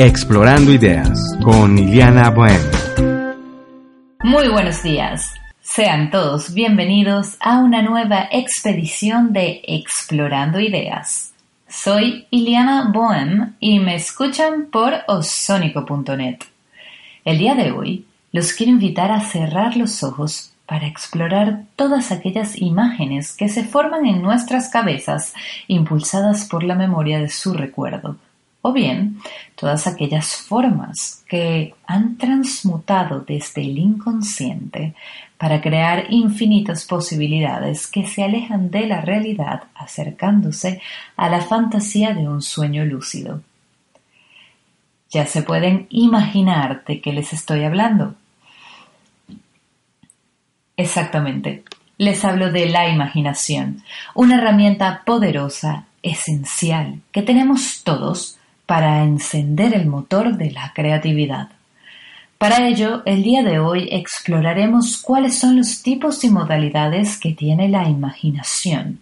Explorando Ideas con Iliana Bohem. Muy buenos días. Sean todos bienvenidos a una nueva expedición de Explorando Ideas. Soy Iliana Bohem y me escuchan por osónico.net. El día de hoy los quiero invitar a cerrar los ojos para explorar todas aquellas imágenes que se forman en nuestras cabezas impulsadas por la memoria de su recuerdo o bien todas aquellas formas que han transmutado desde el inconsciente para crear infinitas posibilidades que se alejan de la realidad acercándose a la fantasía de un sueño lúcido. Ya se pueden imaginar de qué les estoy hablando. Exactamente, les hablo de la imaginación, una herramienta poderosa, esencial, que tenemos todos para encender el motor de la creatividad. Para ello, el día de hoy exploraremos cuáles son los tipos y modalidades que tiene la imaginación,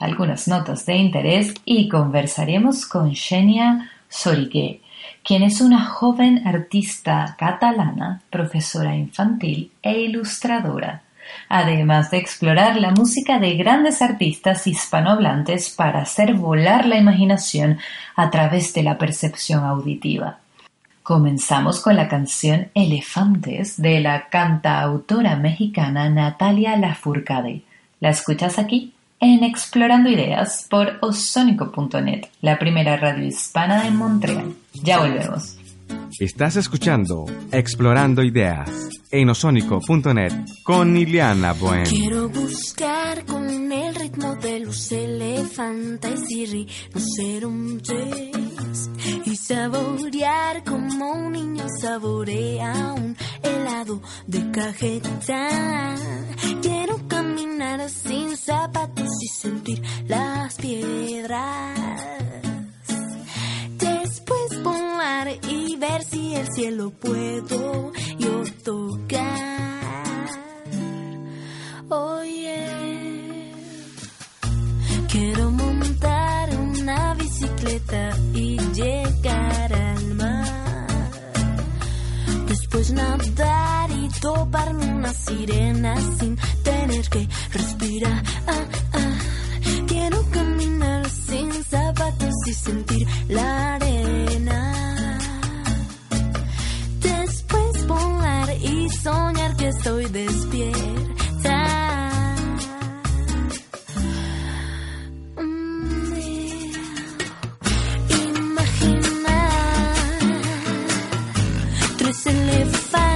algunas notas de interés y conversaremos con Xenia Sorique, quien es una joven artista catalana, profesora infantil e ilustradora además de explorar la música de grandes artistas hispanohablantes para hacer volar la imaginación a través de la percepción auditiva. Comenzamos con la canción Elefantes de la cantautora mexicana Natalia Lafourcade. ¿La escuchas aquí? En Explorando Ideas por osónico.net, la primera radio hispana en Montreal. Ya volvemos. Estás escuchando Explorando Ideas en osónico.net con Iliana Bohem. Quiero buscar con el ritmo de los elefantes y rinocerontes y saborear como un niño saborea un helado de cajeta. Quiero caminar sin zapatos y sentir las piedras y ver si el cielo puedo yo tocar. Oye, quiero montar una bicicleta y llegar al mar. Después nadar y toparme una sirena sin tener que respirar. Quiero y sentir la arena. soñar que estoy despierta. Imaginar tres elefantes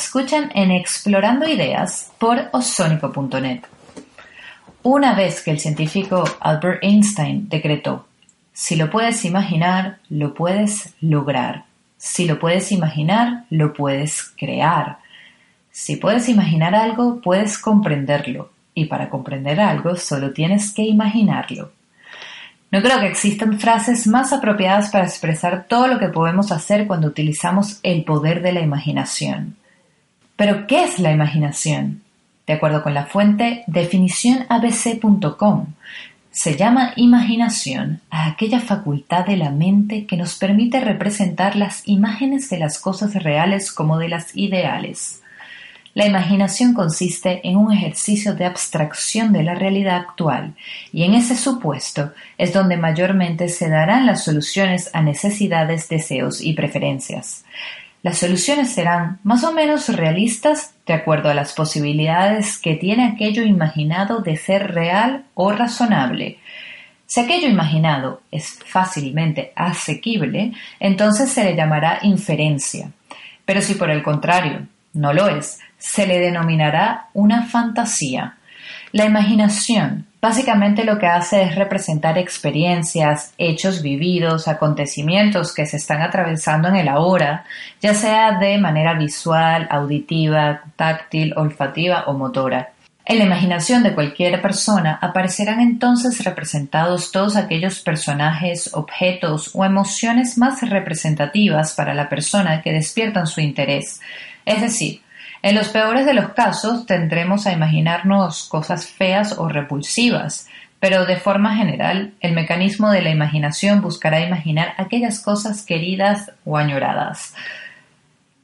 escuchan en Explorando Ideas por osónico.net. Una vez que el científico Albert Einstein decretó, si lo puedes imaginar, lo puedes lograr. Si lo puedes imaginar, lo puedes crear. Si puedes imaginar algo, puedes comprenderlo. Y para comprender algo, solo tienes que imaginarlo. No creo que existan frases más apropiadas para expresar todo lo que podemos hacer cuando utilizamos el poder de la imaginación. Pero, ¿qué es la imaginación? De acuerdo con la fuente definicionabc.com, se llama imaginación a aquella facultad de la mente que nos permite representar las imágenes de las cosas reales como de las ideales. La imaginación consiste en un ejercicio de abstracción de la realidad actual, y en ese supuesto es donde mayormente se darán las soluciones a necesidades, deseos y preferencias. Las soluciones serán más o menos realistas de acuerdo a las posibilidades que tiene aquello imaginado de ser real o razonable. Si aquello imaginado es fácilmente asequible, entonces se le llamará inferencia. Pero si por el contrario no lo es, se le denominará una fantasía. La imaginación básicamente lo que hace es representar experiencias, hechos vividos, acontecimientos que se están atravesando en el ahora, ya sea de manera visual, auditiva, táctil, olfativa o motora. En la imaginación de cualquier persona aparecerán entonces representados todos aquellos personajes, objetos o emociones más representativas para la persona que despiertan su interés, es decir, en los peores de los casos tendremos a imaginarnos cosas feas o repulsivas, pero de forma general el mecanismo de la imaginación buscará imaginar aquellas cosas queridas o añoradas.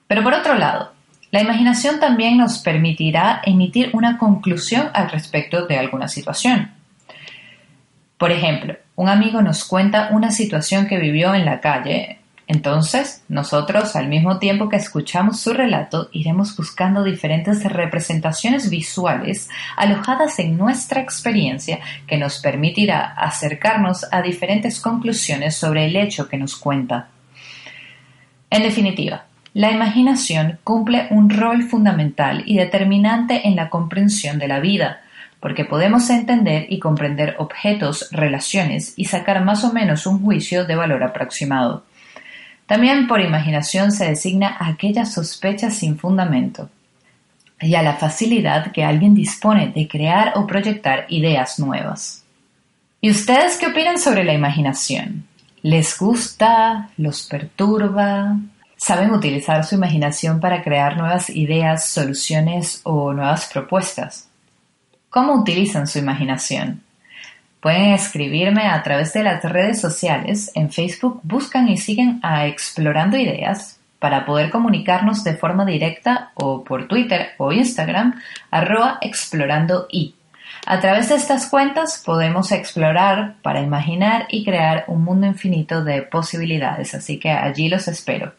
Pero por otro lado, la imaginación también nos permitirá emitir una conclusión al respecto de alguna situación. Por ejemplo, un amigo nos cuenta una situación que vivió en la calle entonces, nosotros, al mismo tiempo que escuchamos su relato, iremos buscando diferentes representaciones visuales alojadas en nuestra experiencia que nos permitirá acercarnos a diferentes conclusiones sobre el hecho que nos cuenta. En definitiva, la imaginación cumple un rol fundamental y determinante en la comprensión de la vida, porque podemos entender y comprender objetos, relaciones y sacar más o menos un juicio de valor aproximado. También por imaginación se designa a aquella sospecha sin fundamento y a la facilidad que alguien dispone de crear o proyectar ideas nuevas. ¿Y ustedes qué opinan sobre la imaginación? ¿Les gusta? ¿Los perturba? ¿Saben utilizar su imaginación para crear nuevas ideas, soluciones o nuevas propuestas? ¿Cómo utilizan su imaginación? Pueden escribirme a través de las redes sociales. En Facebook buscan y siguen a Explorando Ideas para poder comunicarnos de forma directa o por Twitter o Instagram arroba explorando. A través de estas cuentas podemos explorar para imaginar y crear un mundo infinito de posibilidades, así que allí los espero.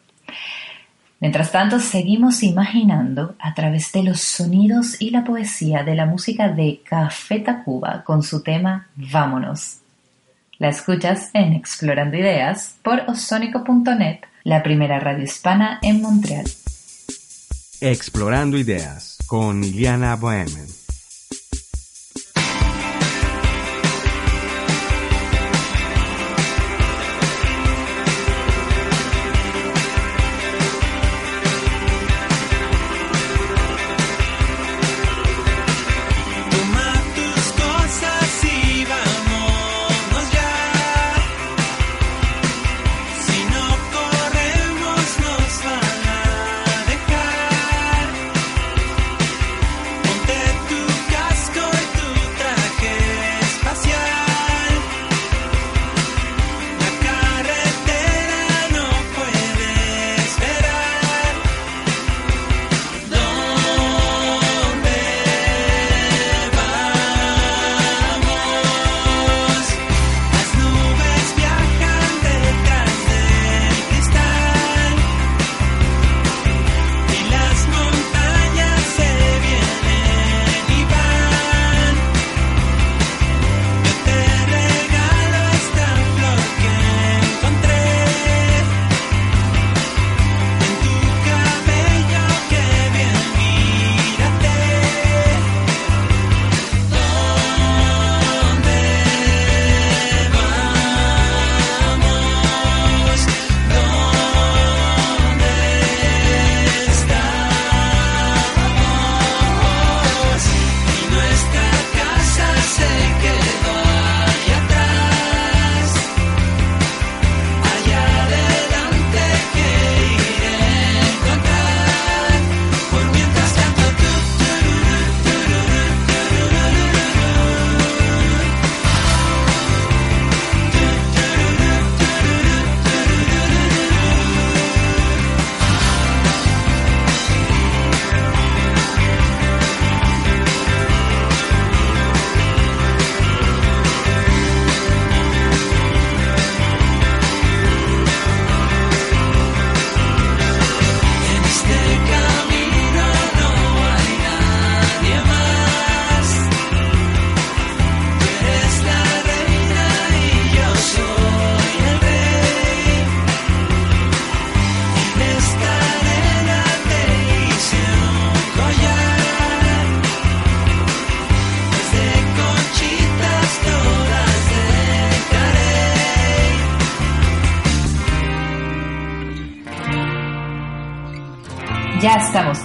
Mientras tanto, seguimos imaginando a través de los sonidos y la poesía de la música de Café Tacuba con su tema Vámonos. La escuchas en Explorando Ideas por osónico.net, la primera radio hispana en Montreal. Explorando Ideas con Iliana Bohemen.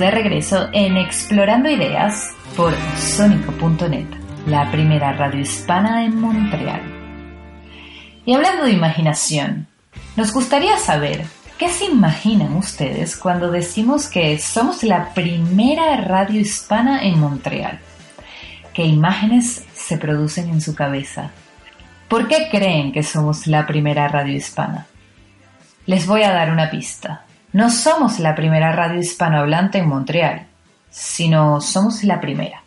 De regreso en Explorando Ideas por sónico.net, la primera radio hispana en Montreal. Y hablando de imaginación, nos gustaría saber qué se imaginan ustedes cuando decimos que somos la primera radio hispana en Montreal. ¿Qué imágenes se producen en su cabeza? ¿Por qué creen que somos la primera radio hispana? Les voy a dar una pista. No somos la primera radio hispanohablante en Montreal, sino somos la primera,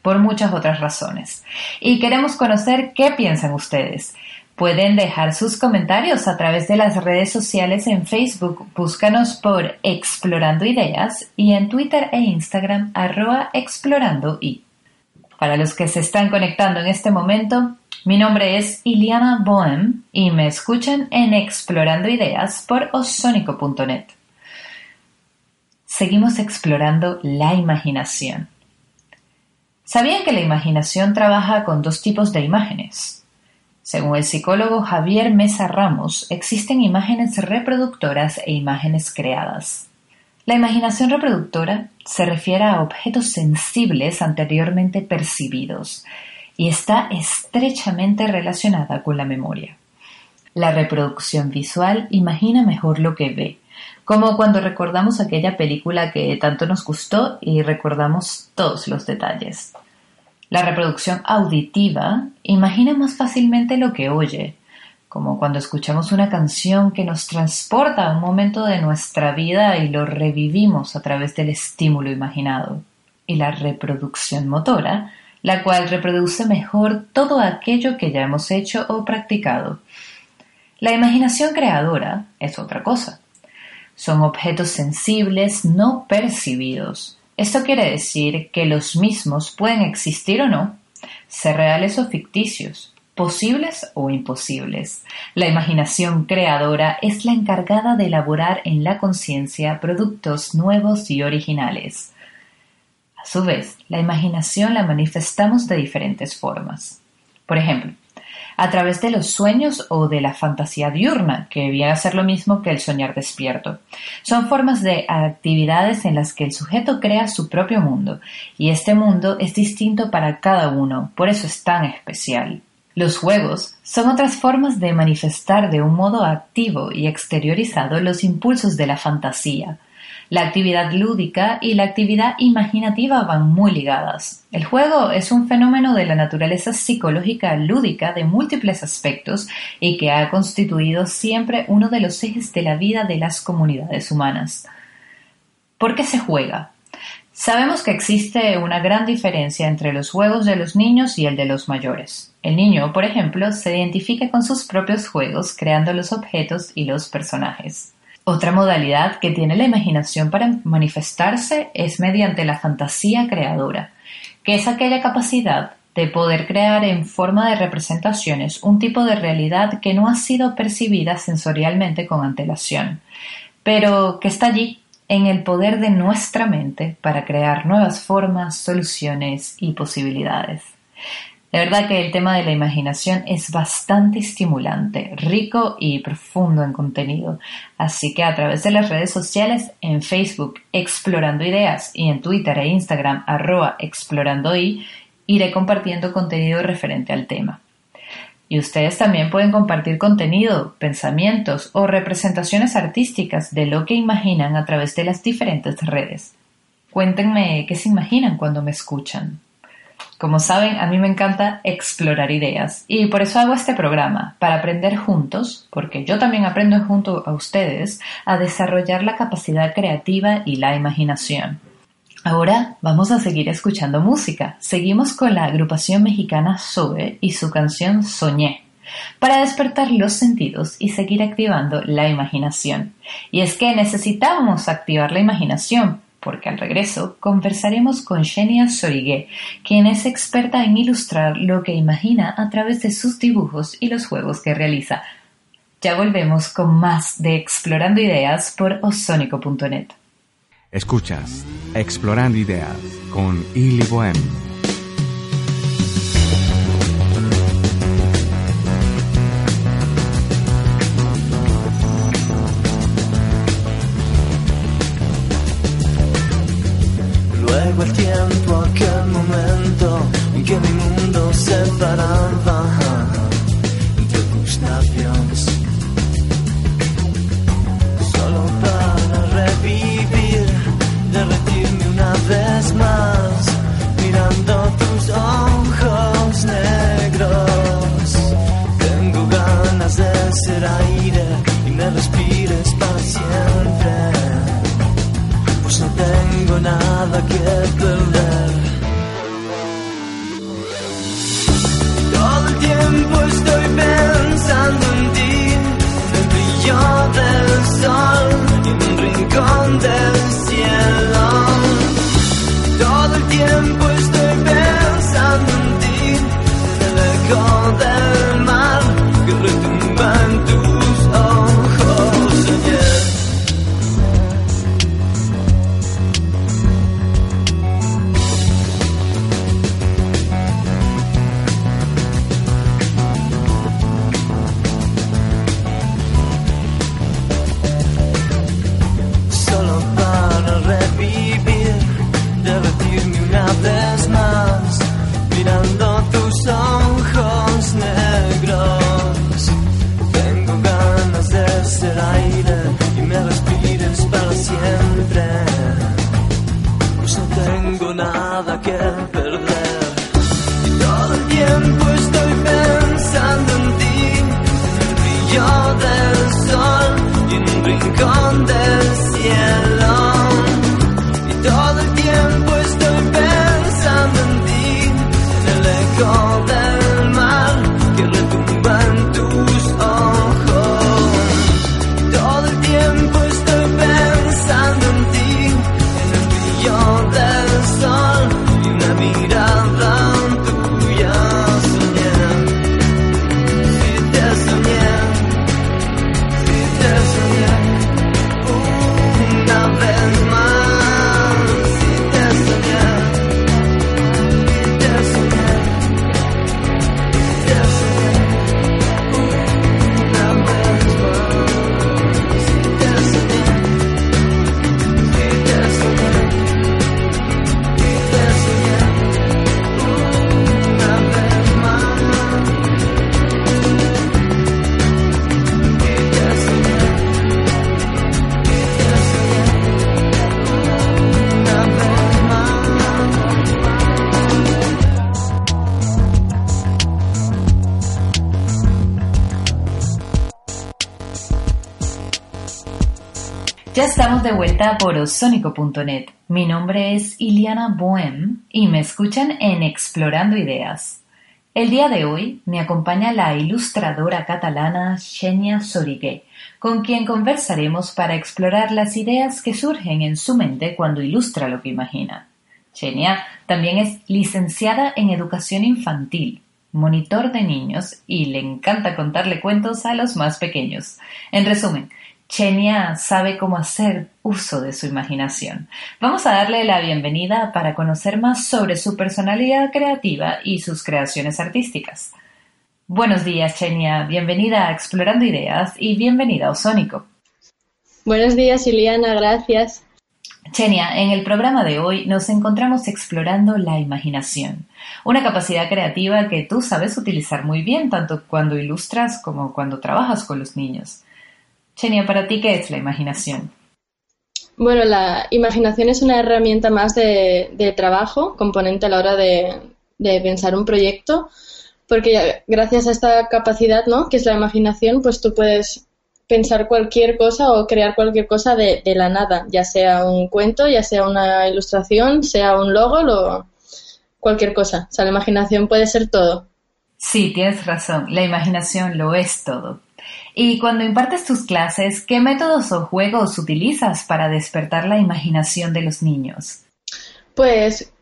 por muchas otras razones. Y queremos conocer qué piensan ustedes. Pueden dejar sus comentarios a través de las redes sociales en Facebook, búscanos por Explorando Ideas y en Twitter e Instagram arroba explorando y. Para los que se están conectando en este momento, mi nombre es Iliana Bohem y me escuchan en Explorando Ideas por osónico.net seguimos explorando la imaginación. ¿Sabían que la imaginación trabaja con dos tipos de imágenes? Según el psicólogo Javier Mesa Ramos, existen imágenes reproductoras e imágenes creadas. La imaginación reproductora se refiere a objetos sensibles anteriormente percibidos y está estrechamente relacionada con la memoria. La reproducción visual imagina mejor lo que ve, como cuando recordamos aquella película que tanto nos gustó y recordamos todos los detalles. La reproducción auditiva imagina más fácilmente lo que oye, como cuando escuchamos una canción que nos transporta a un momento de nuestra vida y lo revivimos a través del estímulo imaginado. Y la reproducción motora, la cual reproduce mejor todo aquello que ya hemos hecho o practicado. La imaginación creadora es otra cosa son objetos sensibles no percibidos. Esto quiere decir que los mismos pueden existir o no, ser reales o ficticios, posibles o imposibles. La imaginación creadora es la encargada de elaborar en la conciencia productos nuevos y originales. A su vez, la imaginación la manifestamos de diferentes formas. Por ejemplo, a través de los sueños o de la fantasía diurna, que viene a ser lo mismo que el soñar despierto. Son formas de actividades en las que el sujeto crea su propio mundo, y este mundo es distinto para cada uno, por eso es tan especial. Los juegos son otras formas de manifestar de un modo activo y exteriorizado los impulsos de la fantasía, la actividad lúdica y la actividad imaginativa van muy ligadas. El juego es un fenómeno de la naturaleza psicológica lúdica de múltiples aspectos y que ha constituido siempre uno de los ejes de la vida de las comunidades humanas. ¿Por qué se juega? Sabemos que existe una gran diferencia entre los juegos de los niños y el de los mayores. El niño, por ejemplo, se identifica con sus propios juegos, creando los objetos y los personajes. Otra modalidad que tiene la imaginación para manifestarse es mediante la fantasía creadora, que es aquella capacidad de poder crear en forma de representaciones un tipo de realidad que no ha sido percibida sensorialmente con antelación, pero que está allí en el poder de nuestra mente para crear nuevas formas, soluciones y posibilidades. De verdad que el tema de la imaginación es bastante estimulante, rico y profundo en contenido. Así que a través de las redes sociales, en Facebook Explorando Ideas y en Twitter e Instagram arroba explorando iré compartiendo contenido referente al tema. Y ustedes también pueden compartir contenido, pensamientos o representaciones artísticas de lo que imaginan a través de las diferentes redes. Cuéntenme qué se imaginan cuando me escuchan. Como saben, a mí me encanta explorar ideas y por eso hago este programa, para aprender juntos, porque yo también aprendo junto a ustedes, a desarrollar la capacidad creativa y la imaginación. Ahora vamos a seguir escuchando música. Seguimos con la agrupación mexicana Sobe y su canción Soñé para despertar los sentidos y seguir activando la imaginación. Y es que necesitamos activar la imaginación porque al regreso conversaremos con Xenia Sorigué, quien es experta en ilustrar lo que imagina a través de sus dibujos y los juegos que realiza. Ya volvemos con más de Explorando Ideas por osónico.net. Escuchas Explorando Ideas con Ili Bohem. Traigo el tiempo a aquel momento en que mi mundo se paraba entre tus labios. Solo para revivir, derretirme una vez más, mirando tus ojos negros. Tengo ganas de ser aire y me respires paciencia tengo nada que perder. Todo el tiempo estoy pensando en ti, en el brillo del sol en un rincón del cielo. De vuelta por osónico.net. Mi nombre es Iliana Bohem y me escuchan en Explorando Ideas. El día de hoy me acompaña la ilustradora catalana Xenia Sorigué, con quien conversaremos para explorar las ideas que surgen en su mente cuando ilustra lo que imagina. Xenia también es licenciada en educación infantil, monitor de niños y le encanta contarle cuentos a los más pequeños. En resumen, Chenia sabe cómo hacer uso de su imaginación. Vamos a darle la bienvenida para conocer más sobre su personalidad creativa y sus creaciones artísticas. Buenos días, Chenia. Bienvenida a Explorando Ideas y bienvenida a Osónico. Buenos días, Ileana, gracias. Chenia, en el programa de hoy nos encontramos explorando la imaginación, una capacidad creativa que tú sabes utilizar muy bien tanto cuando ilustras como cuando trabajas con los niños. Chenia, ¿para ti qué es la imaginación? Bueno, la imaginación es una herramienta más de, de trabajo, componente a la hora de, de, pensar un proyecto, porque gracias a esta capacidad, ¿no? Que es la imaginación, pues tú puedes pensar cualquier cosa o crear cualquier cosa de, de la nada, ya sea un cuento, ya sea una ilustración, sea un logo, lo, cualquier cosa. O sea, la imaginación puede ser todo. Sí, tienes razón, la imaginación lo es todo. Y cuando impartes tus clases, ¿qué métodos o juegos utilizas para despertar la imaginación de los niños? Pues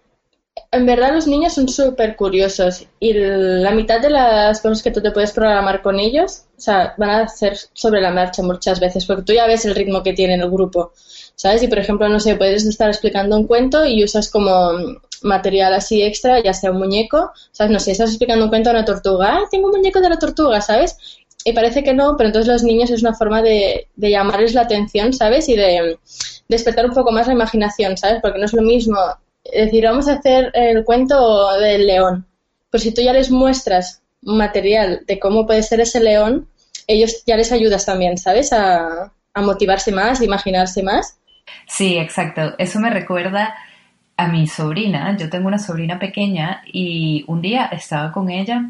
en verdad los niños son súper curiosos y la mitad de las cosas que tú te puedes programar con ellos, o sea, van a hacer sobre la marcha muchas veces, porque tú ya ves el ritmo que tiene el grupo, ¿sabes? Y por ejemplo, no sé, puedes estar explicando un cuento y usas como material así extra, ya sea un muñeco, ¿sabes? No sé, estás explicando un cuento a una tortuga, ah, tengo un muñeco de la tortuga, ¿sabes? Y parece que no, pero entonces los niños es una forma de, de llamarles la atención, ¿sabes? Y de despertar un poco más la imaginación, ¿sabes? Porque no es lo mismo decir, vamos a hacer el cuento del león. Pues si tú ya les muestras material de cómo puede ser ese león, ellos ya les ayudas también, ¿sabes? A, a motivarse más, a imaginarse más. Sí, exacto. Eso me recuerda a mi sobrina. Yo tengo una sobrina pequeña y un día estaba con ella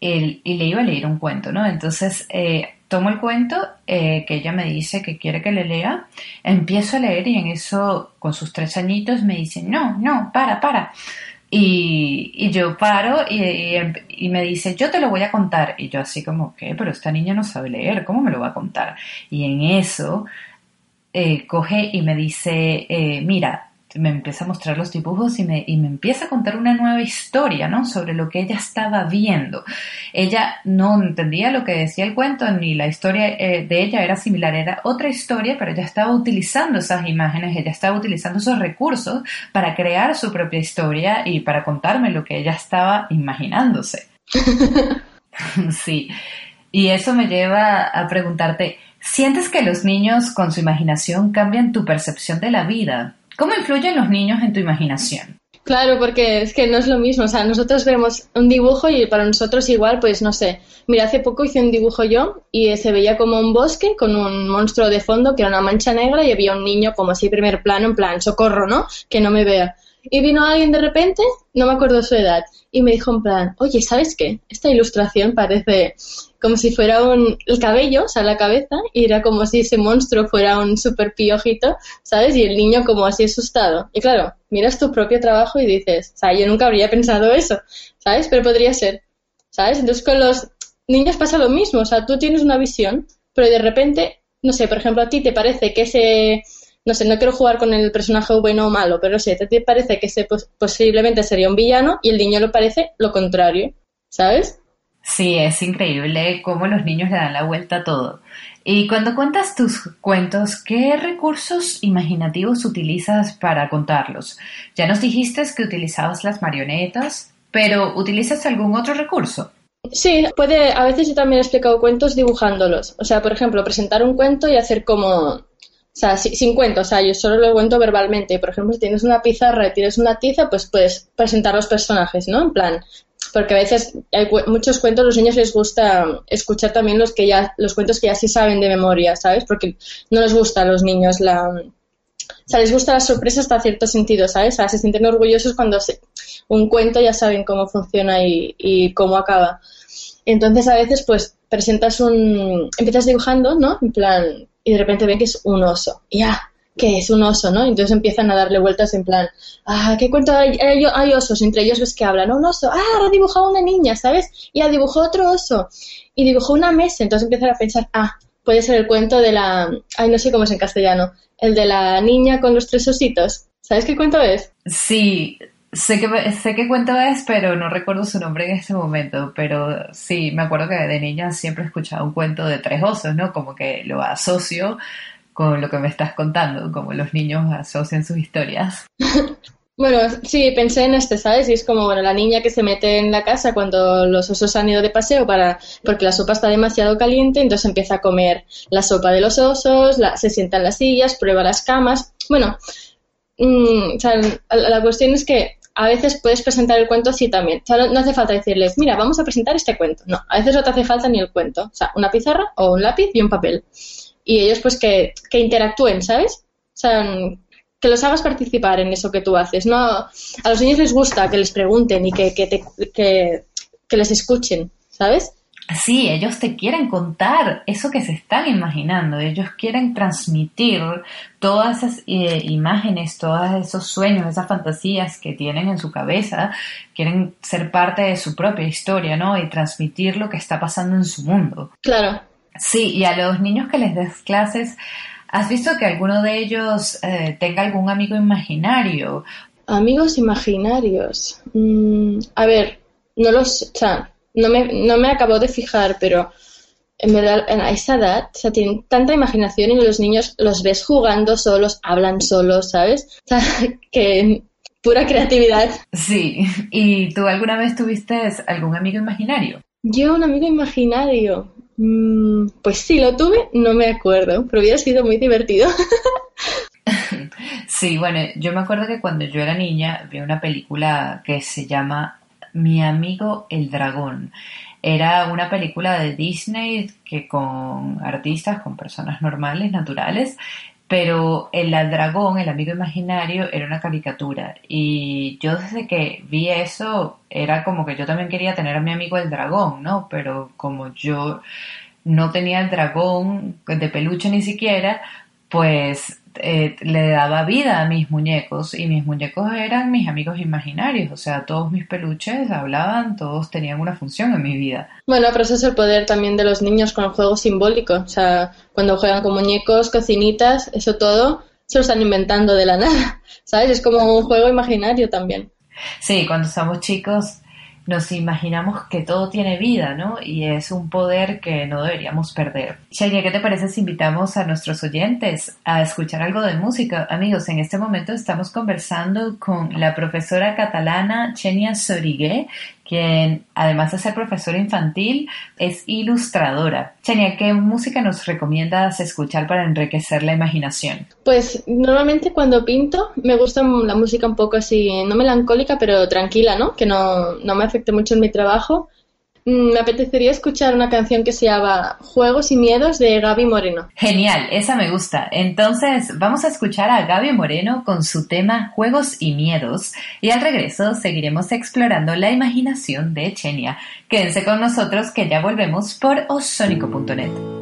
y le iba a leer un cuento, ¿no? Entonces eh, tomo el cuento eh, que ella me dice que quiere que le lea, empiezo a leer y en eso, con sus tres añitos, me dice, no, no, para, para. Y, yo paro y, y, me dice, yo te lo voy a contar. Y yo así como, ¿qué? Pero esta niña no sabe leer, ¿cómo me lo va a contar? Y en eso eh, coge y me dice, mira, me empieza a mostrar los dibujos y me, y me empieza a contar una nueva historia, ¿no? Sobre lo que ella estaba viendo. Ella no entendía lo que decía el cuento, ni la historia eh, de ella era similar, era otra historia, pero ella estaba utilizando esas imágenes, ella estaba utilizando esos recursos para crear su propia historia y para contarme lo que ella estaba imaginándose. sí. Y eso me lleva a preguntarte, ¿sientes que los niños con su imaginación cambian tu percepción de la vida? ¿Cómo influyen los niños en tu imaginación? Claro, porque es que no es lo mismo. O sea, nosotros vemos un dibujo y para nosotros igual, pues no sé. Mira, hace poco hice un dibujo yo y se veía como un bosque con un monstruo de fondo que era una mancha negra y había un niño como así primer plano, en plan, socorro, ¿no? Que no me vea. Y vino alguien de repente, no me acuerdo su edad, y me dijo en plan, oye, ¿sabes qué? Esta ilustración parece como si fuera un, el cabello, o sea, la cabeza, y era como si ese monstruo fuera un super piojito, ¿sabes? Y el niño como así asustado. Y claro, miras tu propio trabajo y dices, o sea, yo nunca habría pensado eso, ¿sabes? Pero podría ser, ¿sabes? Entonces con los niños pasa lo mismo, o sea, tú tienes una visión, pero de repente, no sé, por ejemplo, a ti te parece que ese no sé, no quiero jugar con el personaje bueno o malo, pero sé, te parece que ese posiblemente sería un villano y el niño le parece lo contrario, ¿sabes? Sí, es increíble cómo los niños le dan la vuelta a todo. Y cuando cuentas tus cuentos, ¿qué recursos imaginativos utilizas para contarlos? Ya nos dijiste que utilizabas las marionetas, pero ¿utilizas algún otro recurso? Sí, puede, a veces yo también he explicado cuentos dibujándolos. O sea, por ejemplo, presentar un cuento y hacer como, o sea, sin cuento, o sea, yo solo lo cuento verbalmente. Por ejemplo, si tienes una pizarra y tienes una tiza, pues puedes presentar los personajes, ¿no? En plan, porque a veces hay muchos cuentos, los niños les gusta escuchar también los que ya, los cuentos que ya sí saben de memoria, ¿sabes? Porque no les gusta a los niños la, o sea, les gusta la sorpresa hasta cierto sentido, ¿sabes? O sea, se sienten orgullosos cuando un cuento ya saben cómo funciona y, y cómo acaba. Entonces a veces pues presentas un, empiezas dibujando, ¿no? En plan, y de repente ven que es un oso. Y ah, que es un oso, ¿no? Entonces empiezan a darle vueltas en plan, ah, ¿qué cuento hay, hay, osos? Entre ellos ves que hablan, un oso, ah, ahora dibujado una niña, ¿sabes? Y ha dibujó otro oso. Y dibujó una mesa. Entonces empiezan a pensar, ah, puede ser el cuento de la, ay, no sé cómo es en castellano, el de la niña con los tres ositos. ¿Sabes qué cuento es? Sí, Sé que, sé qué cuento es, pero no recuerdo su nombre en este momento. Pero sí, me acuerdo que de niña siempre he escuchado un cuento de tres osos, ¿no? Como que lo asocio con lo que me estás contando, como los niños asocian sus historias. Bueno, sí, pensé en este, ¿sabes? Y es como, bueno, la niña que se mete en la casa cuando los osos han ido de paseo para, porque la sopa está demasiado caliente, entonces empieza a comer la sopa de los osos, se sienta en las sillas, prueba las camas. Bueno, mm, o sea, la cuestión es que a veces puedes presentar el cuento así también. O sea, no, hace falta decirles, mira, vamos a presentar este cuento. No, a veces no te hace falta ni el cuento. O sea, una pizarra o un lápiz y un papel. Y ellos pues que, interactúen, ¿sabes? O sea, que los hagas participar en eso que tú haces. No, a los niños les gusta que les pregunten y que, que, que, que les escuchen, ¿sabes? Sí, ellos te quieren contar eso que se están imaginando, ellos quieren transmitir todas esas eh, imágenes, todos esos sueños, esas fantasías que tienen en su cabeza, quieren ser parte de su propia historia, ¿no? Y transmitir lo que está pasando en su mundo. Claro. Sí, y a los niños que les des clases, ¿has visto que alguno de ellos eh, tenga algún amigo imaginario? Amigos imaginarios. Mm, a ver, no los... O no me, no me acabo de fijar, pero en verdad a esa edad, o sea, tienen tanta imaginación y los niños los ves jugando solos, hablan solos, ¿sabes? O sea, que pura creatividad. Sí, ¿y tú alguna vez tuviste algún amigo imaginario? Yo, un amigo imaginario. Mm, pues sí, lo tuve, no me acuerdo, pero hubiera sido muy divertido. sí, bueno, yo me acuerdo que cuando yo era niña vi una película que se llama mi amigo el dragón. Era una película de Disney que con artistas, con personas normales, naturales, pero el dragón, el amigo imaginario, era una caricatura. Y yo desde que vi eso, era como que yo también quería tener a mi amigo el dragón, ¿no? Pero como yo no tenía el dragón de peluche ni siquiera, pues eh, le daba vida a mis muñecos y mis muñecos eran mis amigos imaginarios, o sea, todos mis peluches hablaban, todos tenían una función en mi vida. Bueno, pero eso es el poder también de los niños con el juego simbólico, o sea, cuando juegan con muñecos, cocinitas, eso todo se lo están inventando de la nada, ¿sabes? Es como un juego imaginario también. Sí, cuando somos chicos nos imaginamos que todo tiene vida, ¿no? Y es un poder que no deberíamos perder. Shaya, ¿qué te parece si invitamos a nuestros oyentes a escuchar algo de música? Amigos, en este momento estamos conversando con la profesora catalana Chenia Sorigué, quien además de ser profesora infantil es ilustradora. Chenia, ¿qué música nos recomiendas escuchar para enriquecer la imaginación? Pues normalmente cuando pinto me gusta la música un poco así, no melancólica, pero tranquila, ¿no? Que no, no me afecte mucho en mi trabajo. Mm, me apetecería escuchar una canción que se llama Juegos y Miedos de Gaby Moreno. Genial, esa me gusta. Entonces vamos a escuchar a Gaby Moreno con su tema Juegos y Miedos y al regreso seguiremos explorando la imaginación de Chenia. Quédense con nosotros que ya volvemos por osónico.net.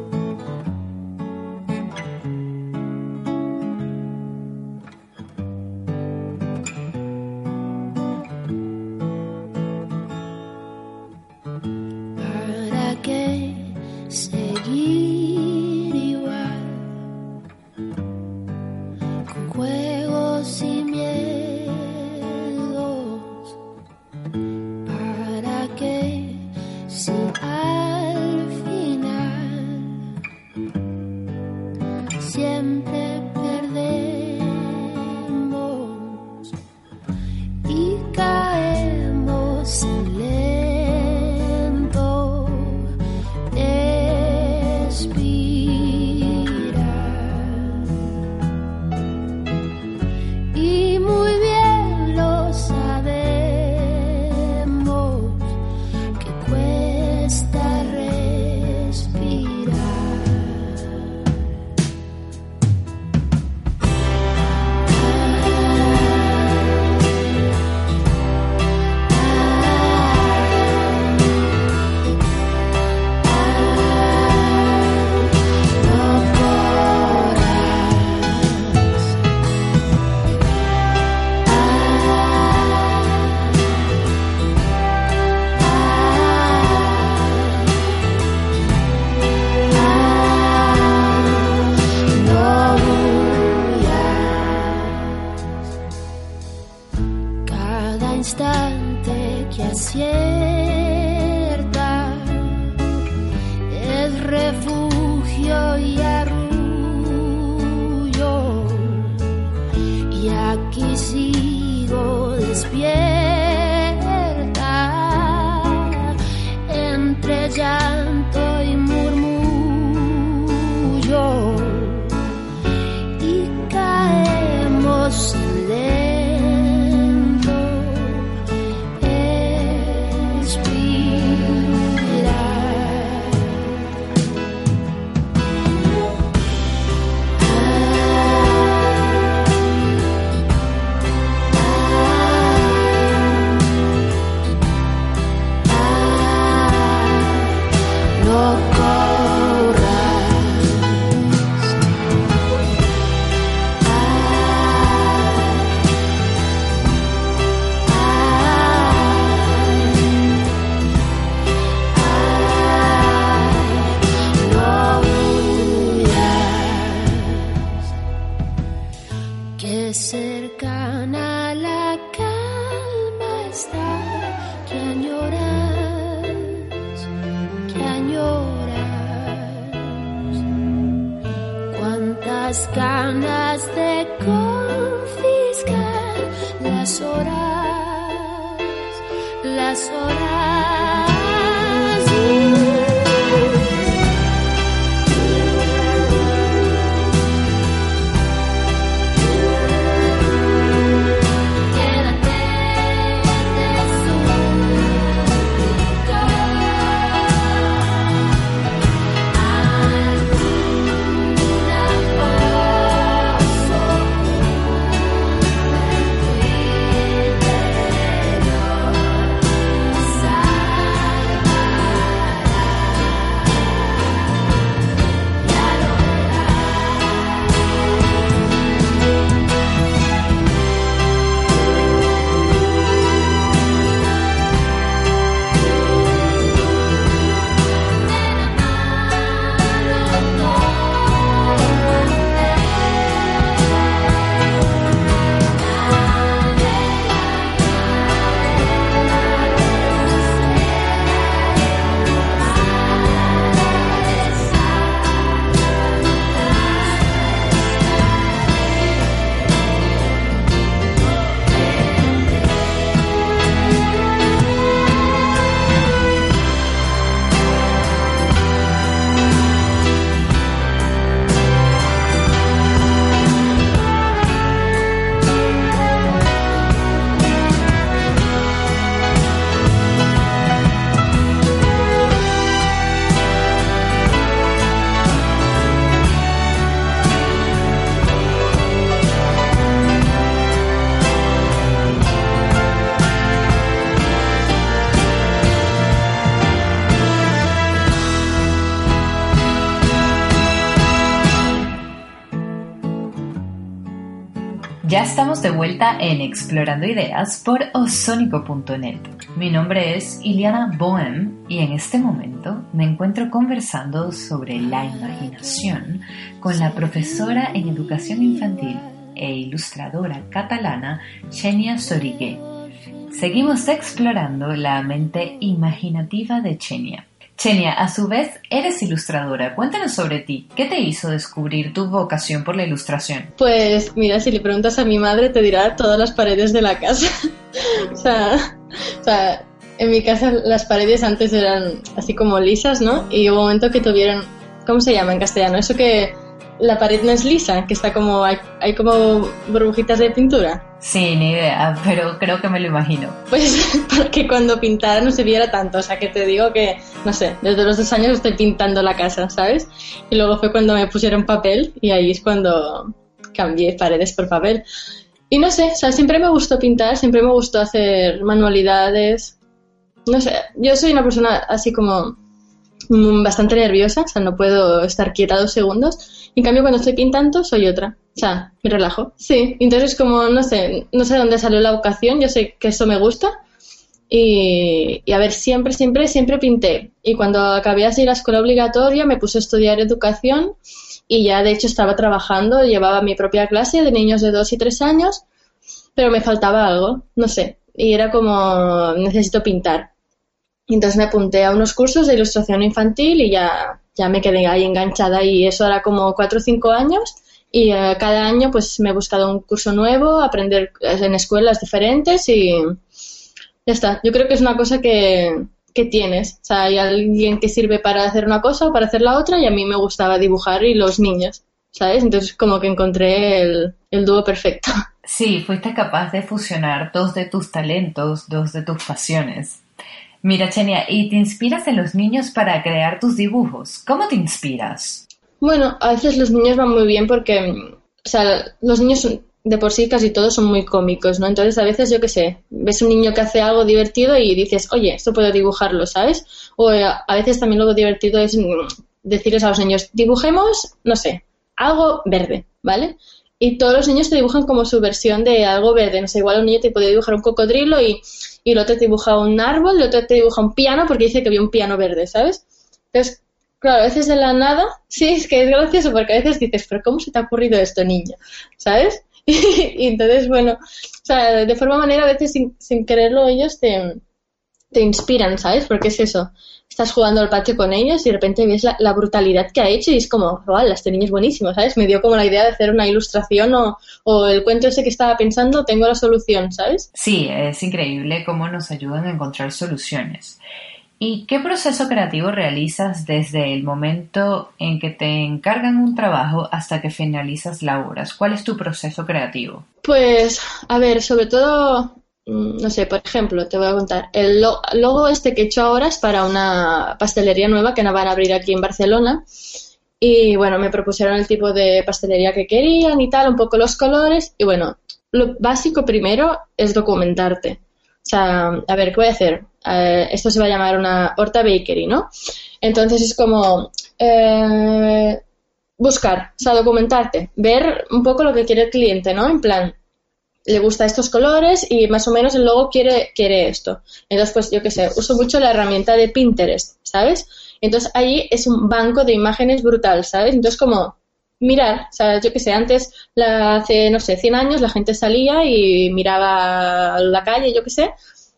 estamos de vuelta en Explorando Ideas por osónico.net. Mi nombre es Iliana Bohem y en este momento me encuentro conversando sobre la imaginación con la profesora en educación infantil e ilustradora catalana Xenia Sorigué. Seguimos explorando la mente imaginativa de Xenia. Chenia, a su vez, eres ilustradora. Cuéntanos sobre ti. ¿Qué te hizo descubrir tu vocación por la ilustración? Pues mira, si le preguntas a mi madre, te dirá todas las paredes de la casa. o, sea, en mi casa las paredes antes eran así como lisas, ¿no? Y hubo un momento que tuvieron, ¿cómo se llama en castellano? Eso que la pared no es lisa, que está como, hay, hay como burbujitas de pintura. Sí, ni idea, pero creo que me lo imagino. Pues porque cuando pintara no se viera tanto, o sea que te digo que, no sé, desde los dos años estoy pintando la casa, ¿sabes? Y luego fue cuando me pusieron papel y ahí es cuando cambié paredes por papel. Y no sé, o sea, siempre me gustó pintar, siempre me gustó hacer manualidades. No sé, yo soy una persona así como bastante nerviosa, o sea, no puedo estar quieta dos segundos. En cambio, cuando estoy pintando, soy otra. O sea, me relajo. Sí, entonces como, no sé, no sé dónde salió la vocación, yo sé que eso me gusta. Y, y, a ver, siempre, siempre, siempre pinté. Y cuando acabé así la escuela obligatoria me puse a estudiar educación y ya de hecho estaba trabajando, llevaba mi propia clase de niños de 2 y 3 años, pero me faltaba algo, no sé. Y era como, necesito pintar. Y entonces me apunté a unos cursos de ilustración infantil y ya, ya me quedé ahí enganchada y eso era como 4 o 5 años y uh, cada año pues me he buscado un curso nuevo, aprender en escuelas diferentes y ya está. Yo creo que es una cosa que, que tienes. O sea, hay alguien que sirve para hacer una cosa o para hacer la otra y a mí me gustaba dibujar y los niños, ¿sabes? Entonces como que encontré el, el dúo perfecto. Sí, fuiste capaz de fusionar dos de tus talentos, dos de tus pasiones. Mira, Chenia, ¿y te inspiras en los niños para crear tus dibujos? ¿Cómo te inspiras? Bueno, a veces los niños van muy bien porque, o sea, los niños de por sí casi todos son muy cómicos, ¿no? Entonces a veces, yo qué sé, ves un niño que hace algo divertido y dices, oye, esto puedo dibujarlo, ¿sabes? O eh, a veces también lo divertido es mm, decirles a los niños, dibujemos, no sé, algo verde, ¿vale? Y todos los niños te dibujan como su versión de algo verde. No sé, igual un niño te puede dibujar un cocodrilo y, y el otro te dibuja un árbol, el otro te dibuja un piano porque dice que vio un piano verde, ¿sabes? Entonces, claro, a veces de la nada, sí, es que es gracioso porque a veces dices, pero ¿cómo se te ha ocurrido esto, niño? ¿Sabes? y entonces, bueno, o sea, de forma manera a veces sin, sin quererlo ellos te, te inspiran, ¿sabes? Porque es eso, estás jugando al patio con ellos y de repente ves la, la brutalidad que ha hecho y es como, wow, este niño es buenísimo, ¿sabes? Me dio como la idea de hacer una ilustración o, o el cuento ese que estaba pensando, tengo la solución, ¿sabes? Sí, es increíble cómo nos ayudan a encontrar soluciones. ¿Y qué proceso creativo realizas desde el momento en que te encargan un trabajo hasta que finalizas la obra? ¿Cuál es tu proceso creativo? Pues, a ver, sobre todo, no sé, por ejemplo, te voy a contar. El logo este que he hecho ahora es para una pastelería nueva que van a abrir aquí en Barcelona. Y bueno, me propusieron el tipo de pastelería que querían y tal, un poco los colores. Y bueno, lo básico primero es documentarte. O sea, a ver, ¿qué voy a hacer? Eh, esto se va a llamar una Horta Bakery, ¿no? Entonces es como eh, buscar, o sea, documentarte, ver un poco lo que quiere el cliente, ¿no? En plan, le gusta estos colores y más o menos el logo quiere, quiere esto. Entonces, pues yo qué sé, uso mucho la herramienta de Pinterest, ¿sabes? Entonces ahí es un banco de imágenes brutal, ¿sabes? Entonces como mirar, o sea, yo qué sé, antes, la, hace, no sé, 100 años la gente salía y miraba la calle, yo qué sé,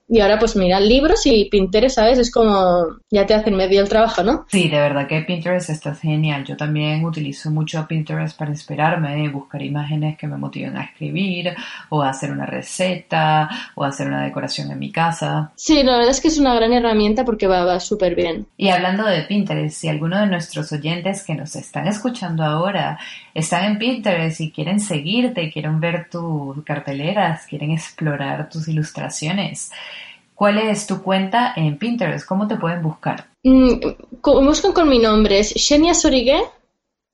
y ahora pues mira, libros y Pinterest, ¿sabes? Es como ya te hacen medio el trabajo, ¿no? Sí, de verdad que Pinterest está genial. Yo también utilizo mucho Pinterest para inspirarme, buscar imágenes que me motiven a escribir o a hacer una receta o a hacer una decoración en mi casa. Sí, la verdad es que es una gran herramienta porque va, va súper bien. Y hablando de Pinterest, si alguno de nuestros oyentes que nos están escuchando ahora están en Pinterest y quieren seguirte, quieren ver tus carteleras, quieren explorar tus ilustraciones, ¿Cuál es tu cuenta en Pinterest? ¿Cómo te pueden buscar? Mm, buscan con mi nombre, es Xenia Sorigué.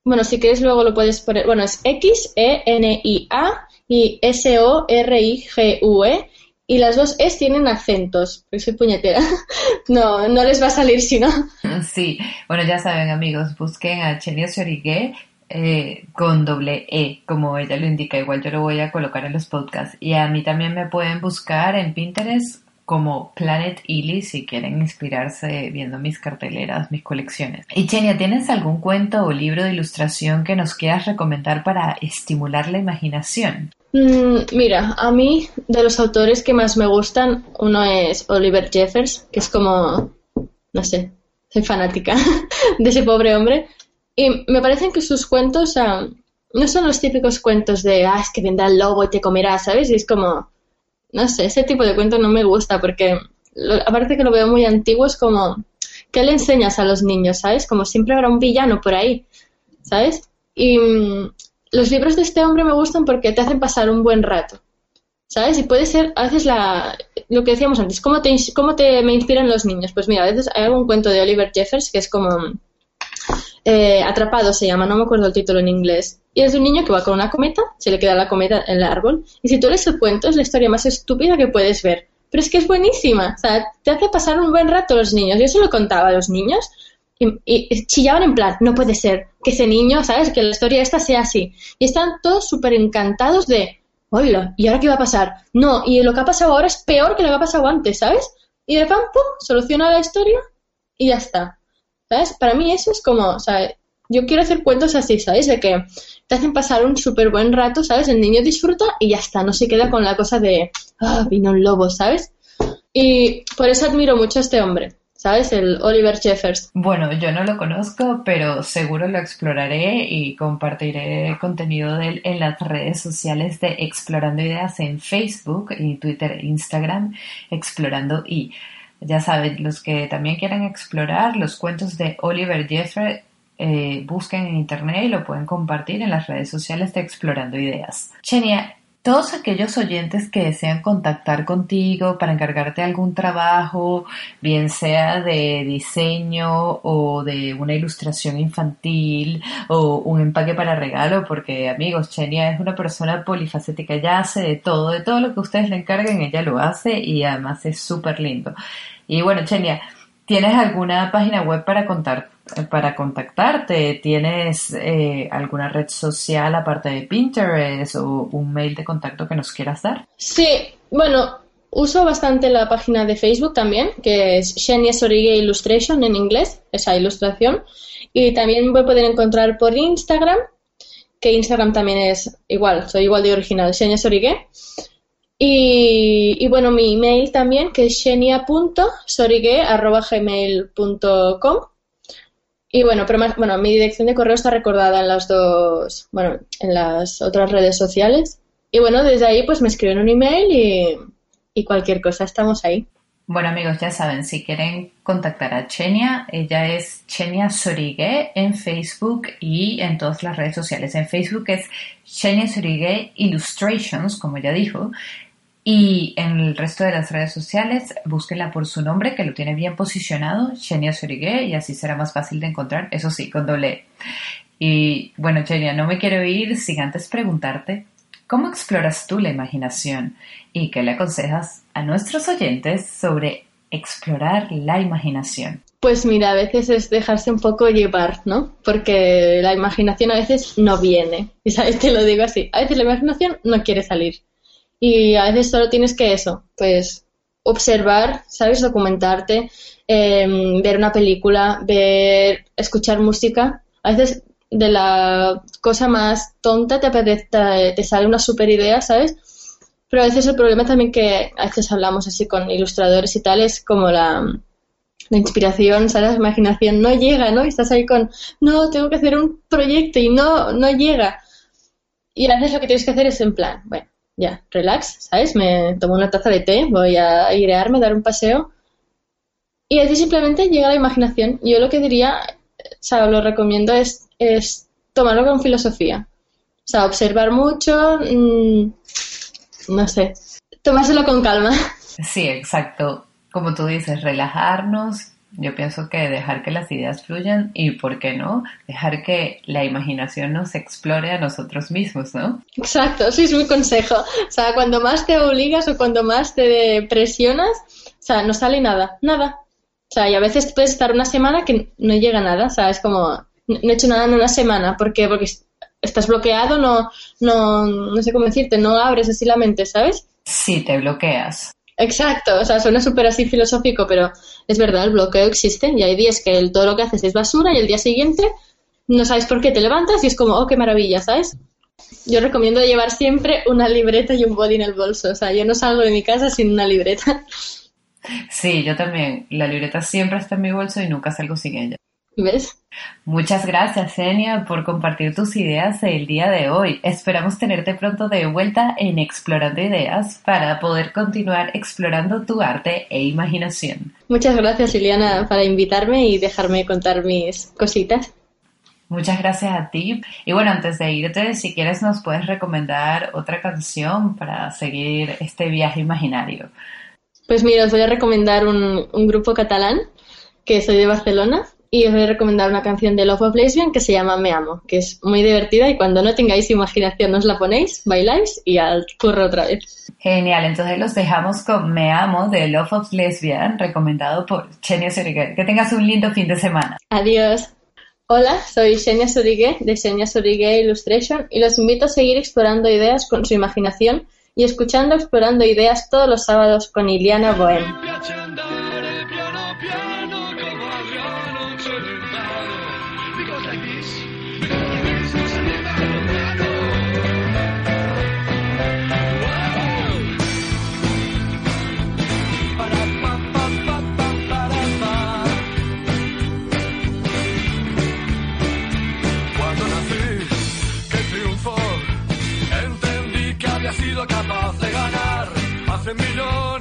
Bueno, si quieres luego lo puedes poner. Bueno, es X-E-N-I-A y S-O-R-I-G-U-E. Y las dos S tienen acentos, porque soy puñetera. No, no les va a salir si no. Sí, bueno, ya saben amigos, busquen a Xenia Sorigué eh, con doble E, como ella lo indica. Igual yo lo voy a colocar en los podcasts. Y a mí también me pueden buscar en Pinterest como Planet Illy si quieren inspirarse viendo mis carteleras, mis colecciones. Y Chenia, ¿tienes algún cuento o libro de ilustración que nos quieras recomendar para estimular la imaginación? Mm, mira, a mí de los autores que más me gustan, uno es Oliver Jeffers, que es como, no sé, soy fanática de ese pobre hombre. Y me parecen que sus cuentos no son los típicos cuentos de, ah, es que vendrá el lobo y te comerá, ¿sabes? Es como, no sé, ese tipo de cuento no me gusta porque, aparte que lo veo muy antiguo, es como, ¿qué le enseñas a los niños, ¿sabes? Como siempre habrá un villano por ahí, ¿sabes? Y mm, los libros de este hombre me gustan porque te hacen pasar un buen rato, ¿sabes? Y puede ser, a veces la, lo que decíamos antes, ¿cómo te, cómo te me inspiran los niños? Pues mira, a veces hay algún cuento de Oliver Jeffers que es como eh, Atrapado se llama, no me acuerdo el título en inglés. Y es un niño que va con una cometa, se le queda la cometa en el árbol. Y si tú lees el cuento, es la historia más estúpida que puedes ver. Pero es que es buenísima. O sea, te hace pasar un buen rato los niños. Yo se lo contaba a los niños y, chillaban en plan, no puede ser que ese niño, ¿sabes? Que la historia esta sea así. Y están todos súper encantados de, hola, ¿y ahora qué va a pasar? No, y lo que ha pasado ahora es peor que lo que ha pasado antes, ¿sabes? Y de repente, pum, soluciona la historia y ya está. Para mí eso es como, o sea, yo quiero hacer cuentos así, ¿sabes? De que te hacen pasar un súper buen rato, ¿sabes? El niño disfruta y ya está, no se queda con la cosa de, ah, vino un lobo, ¿sabes? Y por eso admiro mucho a este hombre, ¿sabes? El Oliver Jeffers. Bueno, yo no lo conozco, pero seguro lo exploraré y compartiré contenido de él en las redes sociales de Explorando Ideas en Facebook, y Twitter e Instagram, Explorando y ya saben, los que también quieran explorar los cuentos de Oliver Jeffrey, eh, busquen en internet y lo pueden compartir en las redes sociales de Explorando Ideas. Chenia, todos aquellos oyentes que desean contactar contigo para encargarte algún trabajo, bien sea de diseño o de una ilustración infantil o un empaque para regalo, porque amigos, Chenia es una persona polifacética, ella hace de todo, de todo lo que ustedes le encarguen, ella lo hace y además es súper lindo. Y bueno, Chenia, ¿tienes alguna página web para contar, para contactarte? ¿Tienes eh, alguna red social aparte de Pinterest o un mail de contacto que nos quieras dar? Sí, bueno, uso bastante la página de Facebook también, que es Xenia Sorige Illustration en inglés, esa ilustración. Y también a poder encontrar por Instagram, que Instagram también es igual, soy igual de original, Xenia Sorige. Y, bueno, mi email también, que es xenia.sorigue.gmail.com Y bueno, pero más, bueno, mi dirección de correo está recordada en las dos, bueno, en las otras redes sociales. Y bueno, desde ahí pues me escriben un email y, y cualquier cosa, estamos ahí. Bueno amigos, ya saben, si quieren contactar a Chenia, ella es Chenia Sorigue en Facebook y en todas las redes sociales. En Facebook es Chenia Sorigue Illustrations, como ya dijo, y en el resto de las redes sociales, búsquenla por su nombre, que lo tiene bien posicionado, Xenia Surigue, y así será más fácil de encontrar, eso sí, con doble e. Y bueno, Xenia, no me quiero ir sin antes preguntarte, ¿cómo exploras tú la imaginación? ¿Y qué le aconsejas a nuestros oyentes sobre explorar la imaginación? Pues mira, a veces es dejarse un poco llevar, ¿no? Porque la imaginación a veces no viene. Y sabes, te lo digo así. A veces la imaginación no quiere salir. Y a veces solo tienes que eso, pues observar, ¿sabes? Documentarte, em, ver una película, ver, escuchar música. A veces de la cosa más tonta te, te, sale una super idea, ¿sabes? Pero a veces el problema también que a veces hablamos así con ilustradores y tal es como la, la inspiración, ¿sabes? La imaginación no llega, ¿no? Y estás ahí con, no, tengo que hacer un proyecto y no, no llega. Y a veces lo que tienes que hacer es en plan, bueno, ya, relax, ¿sabes? Me tomo una taza de té, voy a airearme, dar un paseo. Y así simplemente llega la imaginación. Yo lo que diría, o sea, lo recomiendo es, es tomarlo con filosofía. O sea, observar mucho, mm, no sé, tomárselo con calma. Sí, exacto. Como tú dices, relajarnos, yo pienso que dejar que las ideas fluyan y, ¿por qué no? Dejar que la imaginación nos explore a nosotros mismos, ¿no? Exacto, sí es mi consejo. O sea, cuando más te obligas o cuando más te presionas, o sea, no sale nada, nada. O sea, y a veces puedes estar una semana que no llega nada, o sea, es como, no he hecho nada en una semana. ¿Por qué? Porque estás bloqueado, no, no, no sé cómo decirte, no abres así la mente, ¿sabes? Sí, te bloqueas. Exacto, o sea, suena súper así filosófico, pero es verdad, el bloqueo existe y hay días que el, todo lo que haces es basura y el día siguiente no sabes por qué te levantas y es como, oh, qué maravilla, ¿sabes? Yo recomiendo llevar siempre una libreta y un body en el bolso, o sea, yo no salgo de mi casa sin una libreta. Sí, yo también. La libreta siempre está en mi bolso y nunca salgo sin ella. ¿Ves? Muchas gracias, Enia, por compartir tus ideas el día de hoy. Esperamos tenerte pronto de vuelta en Explorando Ideas para poder continuar explorando tu arte e imaginación. Muchas gracias, Liliana, para invitarme y dejarme contar mis cositas. Muchas gracias a ti. Y bueno, antes de irte, si quieres nos puedes recomendar otra canción para seguir este viaje imaginario. Pues mira, os voy a recomendar un, un grupo catalán, que soy de Barcelona, y os voy a recomendar una canción de Love of Lesbian que se llama Me Amo, que es muy divertida y cuando no tengáis imaginación os la ponéis, bailáis y al curro otra vez. Genial, entonces los dejamos con Me Amo de Love of Lesbian, recomendado por Xenia Surigue. Que tengas un lindo fin de semana. Adiós. Hola, soy Xenia Surigue de Xenia Surigue Illustration y los invito a seguir explorando ideas con su imaginación y escuchando Explorando Ideas todos los sábados con Iliana Bohem. Hace millones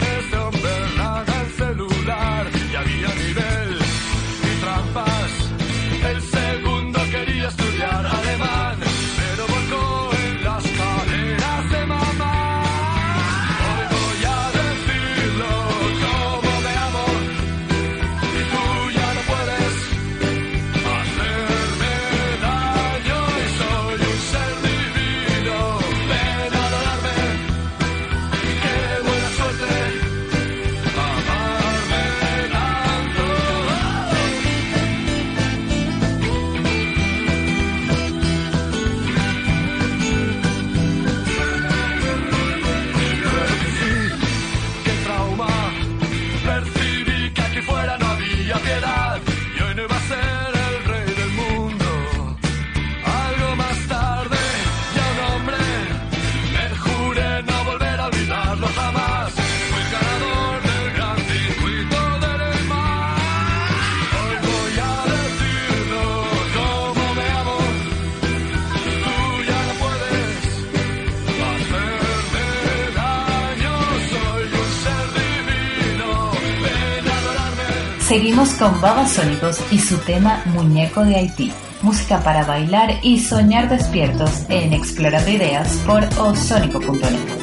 Seguimos con Babasónicos y su tema Muñeco de Haití. Música para bailar y soñar despiertos en Explorando Ideas por osónico.net.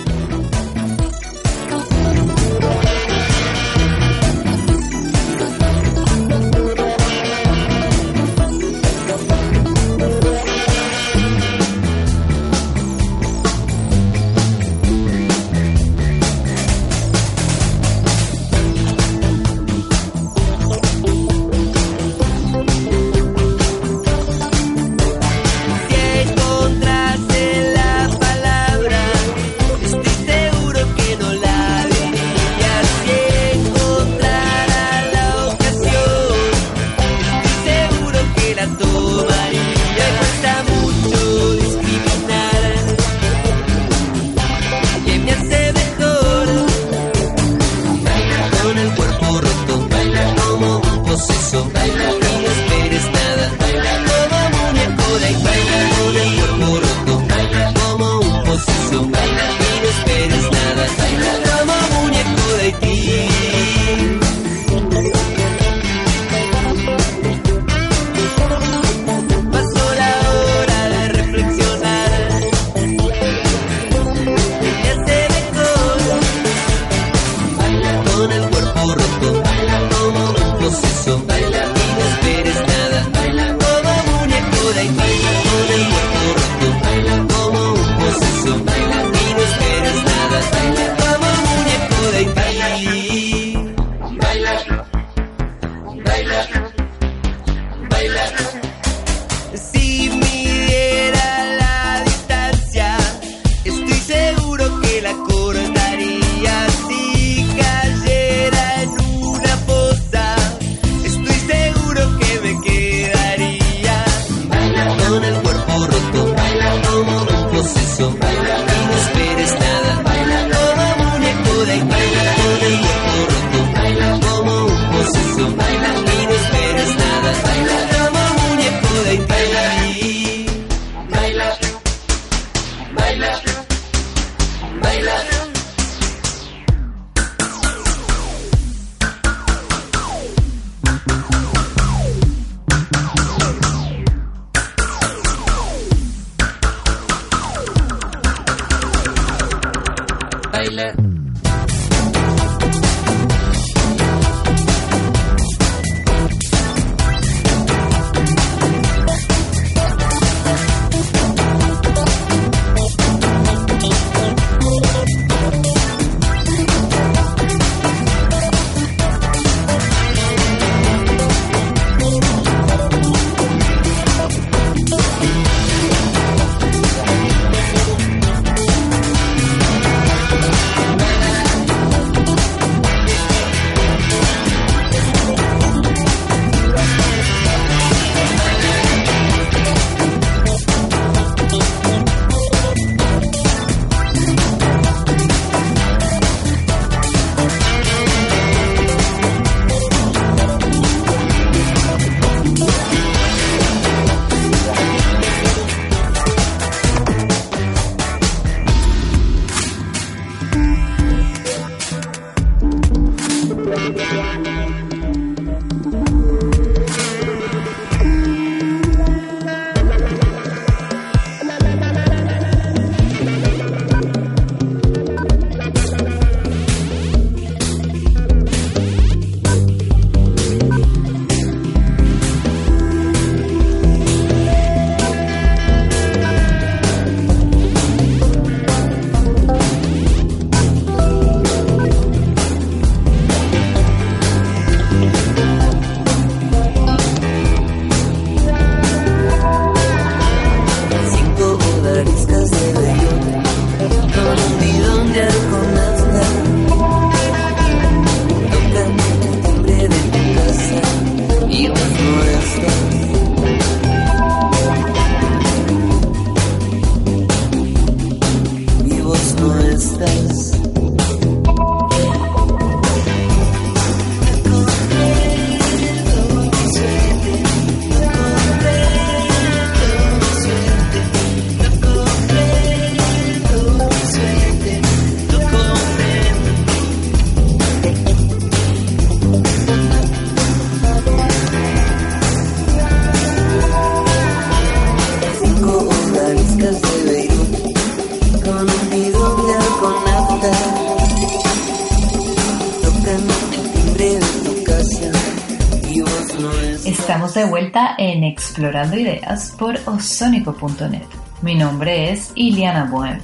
Explorando Ideas por osónico.net. Mi nombre es Iliana Bohem.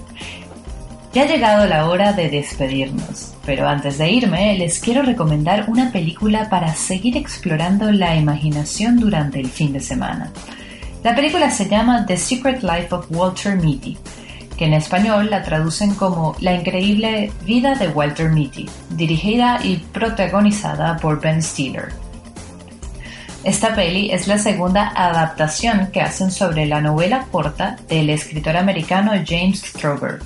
Ya ha llegado la hora de despedirnos, pero antes de irme les quiero recomendar una película para seguir explorando la imaginación durante el fin de semana. La película se llama The Secret Life of Walter Mitty, que en español la traducen como La increíble vida de Walter Mitty, dirigida y protagonizada por Ben Stiller. Esta peli es la segunda adaptación que hacen sobre la novela corta del escritor americano James Strober.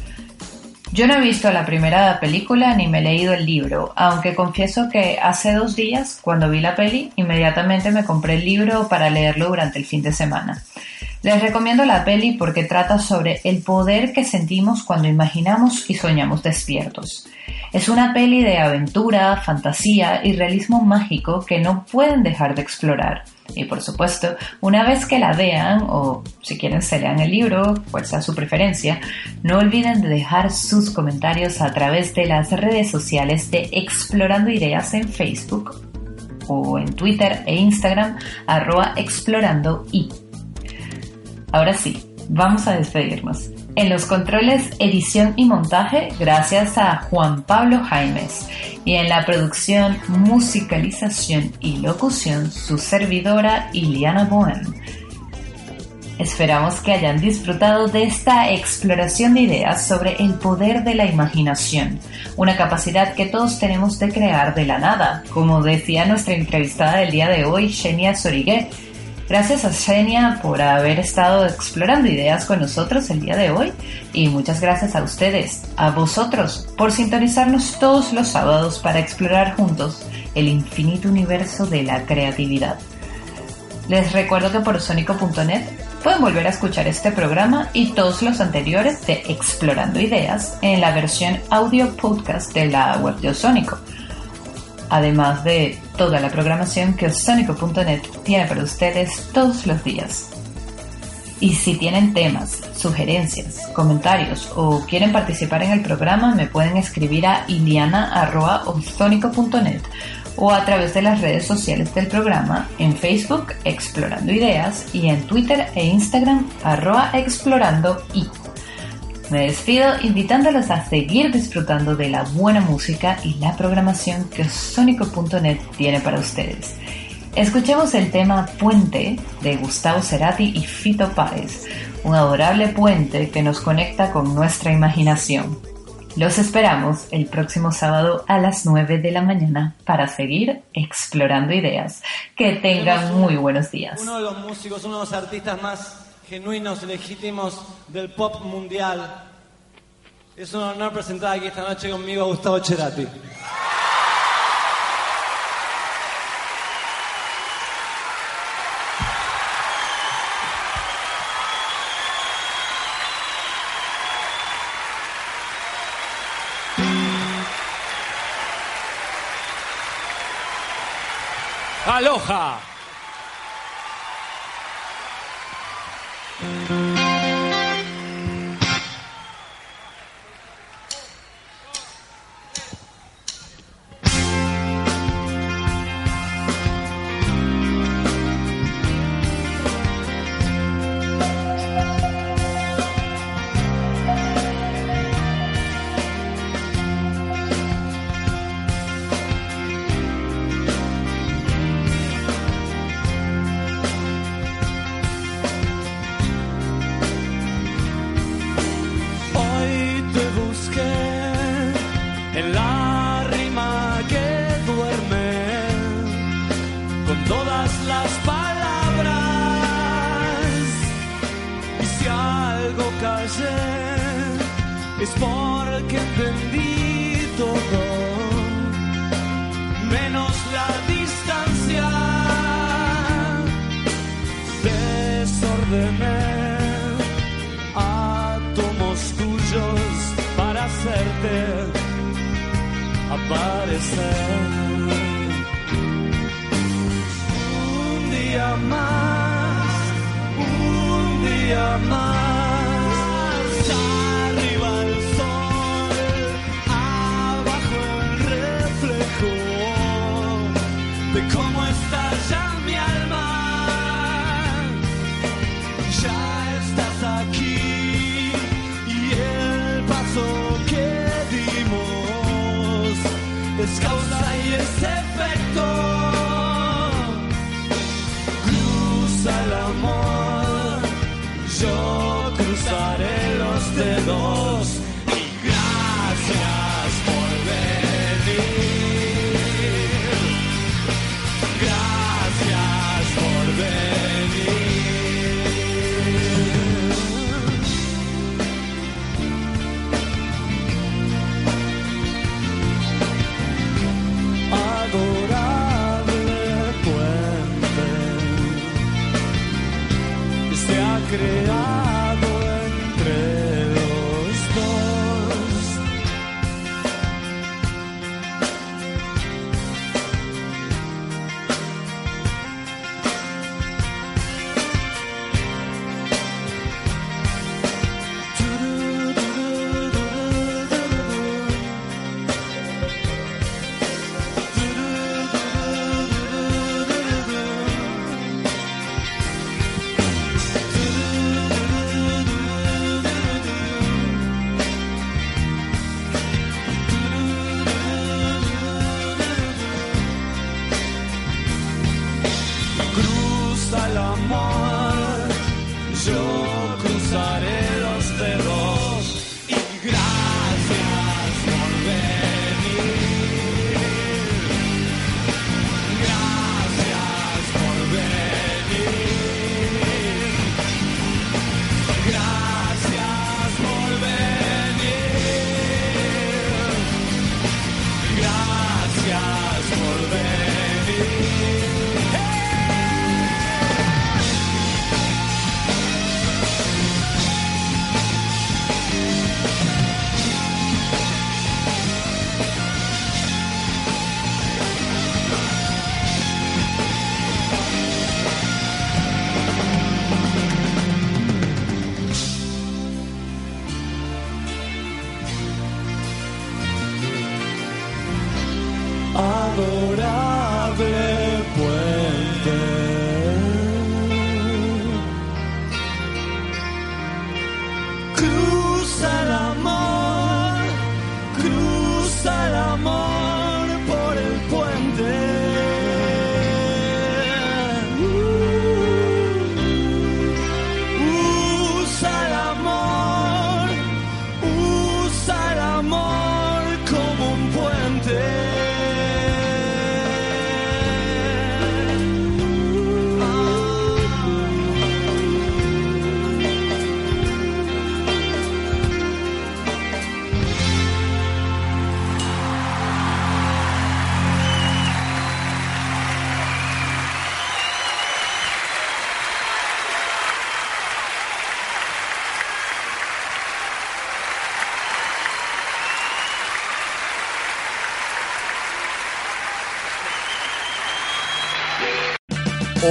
Yo no he visto la primera película ni me he leído el libro, aunque confieso que hace dos días, cuando vi la peli, inmediatamente me compré el libro para leerlo durante el fin de semana. Les recomiendo la peli porque trata sobre el poder que sentimos cuando imaginamos y soñamos despiertos. Es una peli de aventura, fantasía y realismo mágico que no pueden dejar de explorar. Y por supuesto, una vez que la vean, o si quieren se lean el libro, cual sea su preferencia, no olviden de dejar sus comentarios a través de las redes sociales de Explorando Ideas en Facebook o en Twitter e Instagram, arroba explorando. Ahora sí, vamos a despedirnos. En los controles, edición y montaje, gracias a Juan Pablo Jaimes. Y en la producción, musicalización y locución, su servidora Iliana Bohem. Esperamos que hayan disfrutado de esta exploración de ideas sobre el poder de la imaginación, una capacidad que todos tenemos de crear de la nada, como decía nuestra entrevistada del día de hoy, Xenia Sorigué. Gracias a Xenia por haber estado explorando ideas con nosotros el día de hoy y muchas gracias a ustedes, a vosotros, por sintonizarnos todos los sábados para explorar juntos el infinito universo de la creatividad. Les recuerdo que por sónico.net pueden volver a escuchar este programa y todos los anteriores de Explorando Ideas en la versión audio podcast de la web de Osónico, además de toda la programación que osónico.net tiene para ustedes todos los días. Y si tienen temas, sugerencias, comentarios o quieren participar en el programa, me pueden escribir a iliana.ozónico.net o a través de las redes sociales del programa en Facebook Explorando Ideas y en Twitter e Instagram arroba explorando y. Me despido invitándolos a seguir disfrutando de la buena música y la programación que Sónico.net tiene para ustedes. Escuchemos el tema Puente de Gustavo Cerati y Fito Páez, un adorable puente que nos conecta con nuestra imaginación. Los esperamos el próximo sábado a las 9 de la mañana para seguir explorando ideas. Que tengan muy buenos días. Uno de los músicos, uno de los artistas más genuinos, legítimos del pop mundial. Es un honor presentar aquí esta noche conmigo a Gustavo Cerati. Aloha. De